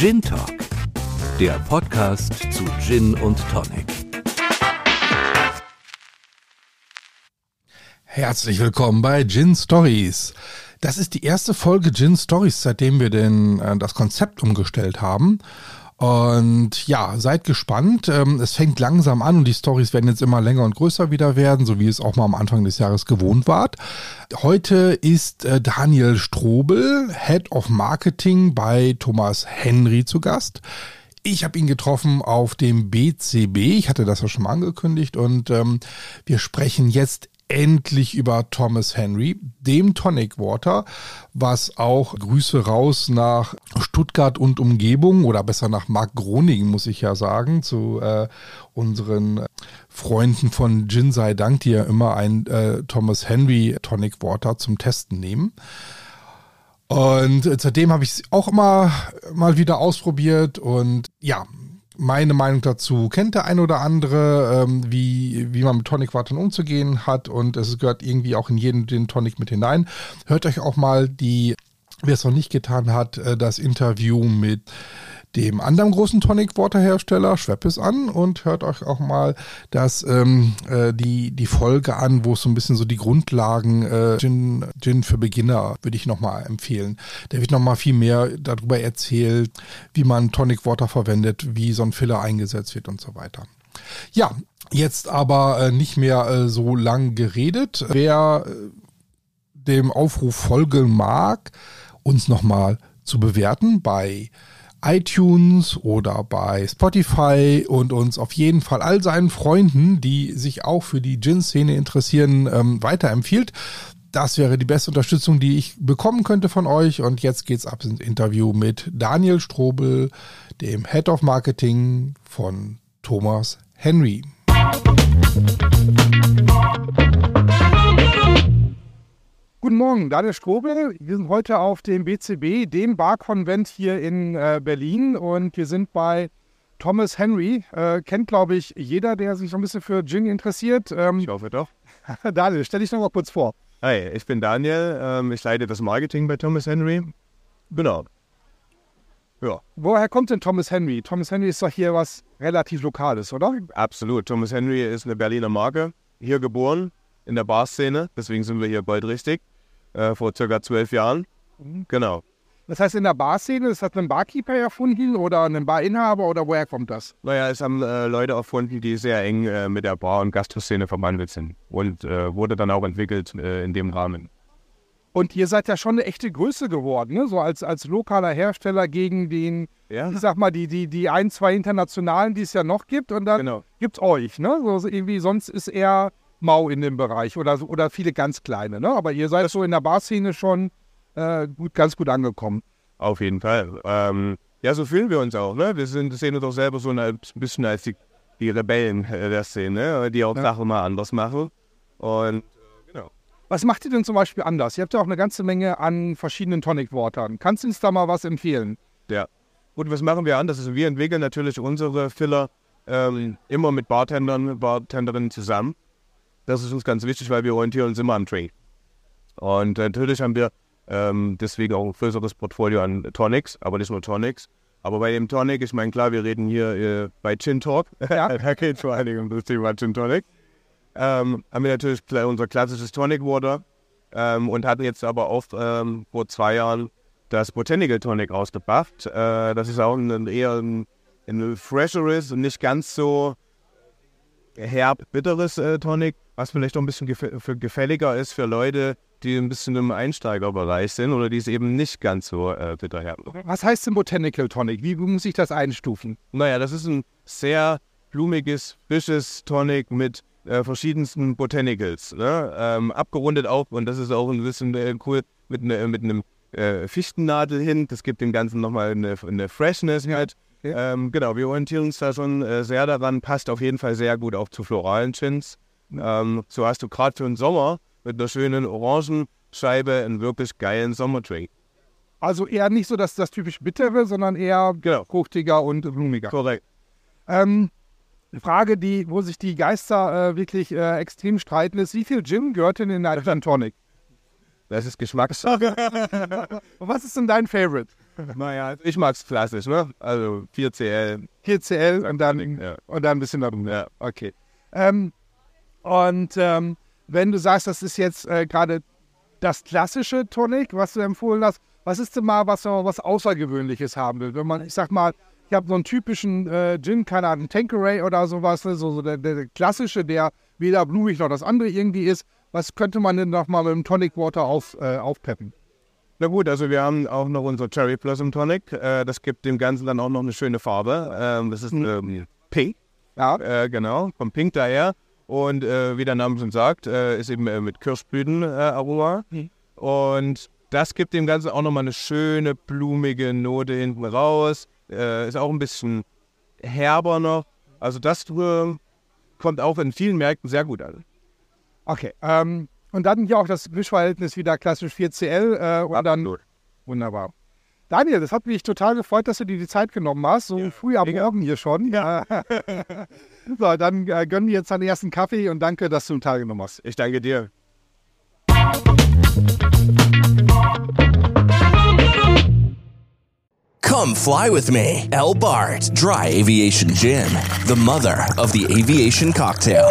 Gin Talk, der Podcast zu Gin und Tonic. Herzlich willkommen bei Gin Stories. Das ist die erste Folge Gin Stories, seitdem wir denn äh, das Konzept umgestellt haben. Und ja, seid gespannt. Ähm, es fängt langsam an und die Stories werden jetzt immer länger und größer wieder werden, so wie es auch mal am Anfang des Jahres gewohnt wart. Heute ist äh, Daniel Strobel, Head of Marketing bei Thomas Henry zu Gast. Ich habe ihn getroffen auf dem BCB. Ich hatte das ja schon mal angekündigt und ähm, wir sprechen jetzt endlich über Thomas Henry, dem Tonic Water, was auch Grüße raus nach Stuttgart und Umgebung oder besser nach Mark Groningen, muss ich ja sagen, zu äh, unseren Freunden von Gin sei Dank, die ja immer ein äh, Thomas Henry Tonic Water zum Testen nehmen. Und seitdem habe ich es auch immer mal wieder ausprobiert und ja, meine Meinung dazu kennt der ein oder andere, ähm, wie, wie man mit Tonic Watern umzugehen hat und es gehört irgendwie auch in jeden den Tonic mit hinein. Hört euch auch mal die, wer es noch nicht getan hat, äh, das Interview mit dem anderen großen Tonic Water Hersteller Schweppes an und hört euch auch mal das ähm, äh, die die Folge an, wo es so ein bisschen so die Grundlagen äh, Gin, Gin für Beginner würde ich nochmal empfehlen. Der wird nochmal viel mehr darüber erzählt, wie man Tonic Water verwendet, wie so ein Filler eingesetzt wird und so weiter. Ja, jetzt aber äh, nicht mehr äh, so lang geredet. Wer äh, dem Aufruf folgen mag, uns nochmal zu bewerten bei iTunes oder bei Spotify und uns auf jeden Fall all seinen Freunden, die sich auch für die Gin-Szene interessieren, ähm, weiterempfiehlt. Das wäre die beste Unterstützung, die ich bekommen könnte von euch. Und jetzt geht's ab ins Interview mit Daniel Strobel, dem Head of Marketing von Thomas Henry. Morgen, Daniel Strobel. Wir sind heute auf dem BCB, dem Barkonvent hier in äh, Berlin und wir sind bei Thomas Henry. Äh, kennt, glaube ich, jeder, der sich so ein bisschen für Gin interessiert. Ähm, ich hoffe doch. Daniel, stell dich noch mal kurz vor. Hi, ich bin Daniel. Ähm, ich leite das Marketing bei Thomas Henry. Genau. Ja. Woher kommt denn Thomas Henry? Thomas Henry ist doch hier was relativ Lokales, oder? Absolut. Thomas Henry ist eine Berliner Marke. Hier geboren, in der Barszene. Deswegen sind wir hier bald richtig äh, vor circa zwölf Jahren. Mhm. Genau. Das heißt, in der Barszene, das hat ein Barkeeper erfunden oder ein Barinhaber oder woher kommt das? Naja, es haben äh, Leute erfunden, die sehr eng äh, mit der Bar- und Gastroszene verwandelt sind und äh, wurde dann auch entwickelt äh, in dem Rahmen. Und ihr seid ja schon eine echte Größe geworden, ne? so als, als lokaler Hersteller gegen den, ja. ich sag mal, die, die, die ein, zwei internationalen, die es ja noch gibt. Und dann genau. gibt es euch. Ne? So, irgendwie, sonst ist eher mau in dem Bereich oder, oder viele ganz kleine. Ne? Aber ihr seid so in der Barszene schon äh, gut, ganz gut angekommen. Auf jeden Fall. Ähm, ja, so fühlen wir uns auch. Ne? Wir sind, sehen uns auch selber so ein bisschen als die, die Rebellen der Szene, die auch ja. Sachen mal anders machen. Und äh, genau. Was macht ihr denn zum Beispiel anders? Ihr habt ja auch eine ganze Menge an verschiedenen Tonic-Watern. Kannst du uns da mal was empfehlen? Ja. Und was machen wir anders? Also wir entwickeln natürlich unsere Filler ähm, immer mit Bartendern, Bartenderinnen zusammen. Das ist uns ganz wichtig, weil wir orientieren uns immer am Trade. Und natürlich haben wir ähm, deswegen auch ein größeres Portfolio an Tonics, aber nicht nur Tonics. Aber bei dem Tonic, ich meine, klar, wir reden hier äh, bei Chin Talk. Ja. da geht es vor allen Dingen um das Thema Chin Tonic. Ähm, haben wir natürlich unser klassisches Tonic Water ähm, und hatten jetzt aber auch ähm, vor zwei Jahren das Botanical Tonic rausgebracht. Äh, das ist auch ein, eher ein, ein fresheres und nicht ganz so herb bitteres äh, Tonic, was vielleicht auch ein bisschen gef gefälliger ist für Leute, die ein bisschen im Einsteigerbereich sind oder die es eben nicht ganz so äh, bitter haben. Was heißt denn Botanical Tonic? Wie muss ich das einstufen? Naja, das ist ein sehr blumiges, frisches Tonic mit äh, verschiedensten Botanicals. Ne? Ähm, abgerundet auch, und das ist auch ein bisschen äh, cool, mit, ne, mit einem äh, Fichtennadel hin. Das gibt dem Ganzen nochmal eine, eine Freshness halt. Okay. Ähm, genau, wir orientieren uns da schon äh, sehr daran, passt auf jeden Fall sehr gut auch zu floralen Chins. Ähm, so hast du gerade für den Sommer mit einer schönen Orangenscheibe einen wirklich geilen Sommertree. Also eher nicht so das, das typisch bittere, sondern eher genau. fruchtiger und blumiger. Korrekt. Ähm, eine Frage, die, wo sich die Geister äh, wirklich äh, extrem streiten, ist, wie viel Gin gehört denn in einen Tonic? Das ist Geschmackssache. was ist denn dein Favorite? naja, ich mag's klassisch, ne? Also 4CL. 4CL und dann, Ja. und dann ein bisschen darum. Ja. Okay. Ähm, und ähm, wenn du sagst, das ist jetzt äh, gerade das klassische Tonic, was du empfohlen hast, was ist denn mal, was man was Außergewöhnliches haben will? Wenn man, ich sag mal, ich habe so einen typischen äh, Gin, keine Ahnung, Tanqueray oder sowas, ne? so, so der, der klassische, der weder blumig noch das andere irgendwie ist. Was könnte man denn noch mal mit dem Tonic Water auf, äh, aufpeppen? Na gut, also wir haben auch noch unser Cherry Blossom Tonic. Äh, das gibt dem Ganzen dann auch noch eine schöne Farbe. Ähm, das ist ähm, Pink. Ja. Äh, genau, vom Pink daher. Und äh, wie der Name schon sagt, äh, ist eben äh, mit Kirschblütenaroma. Und das gibt dem Ganzen auch nochmal eine schöne, blumige Note hinten raus. Ist auch ein bisschen herber noch. Also das kommt auch in vielen Märkten sehr gut an. Okay. Ähm, und dann hier auch das Mischverhältnis wieder klassisch 4CL äh, und dann Wunderbar. Daniel, das hat mich total gefreut, dass du dir die Zeit genommen hast. So früh am Morgen hier schon. Ja. so, dann äh, gönnen wir jetzt deinen ersten Kaffee und danke, dass du teilgenommen hast. Ich danke dir. Come fly with me. El Bart Dry Aviation Gin, the mother of the aviation cocktail.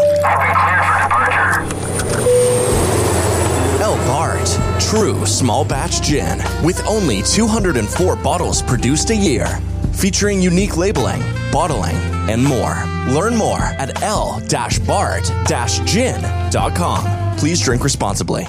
True small batch gin with only 204 bottles produced a year, featuring unique labeling, bottling, and more. Learn more at l-bart-gin.com. Please drink responsibly.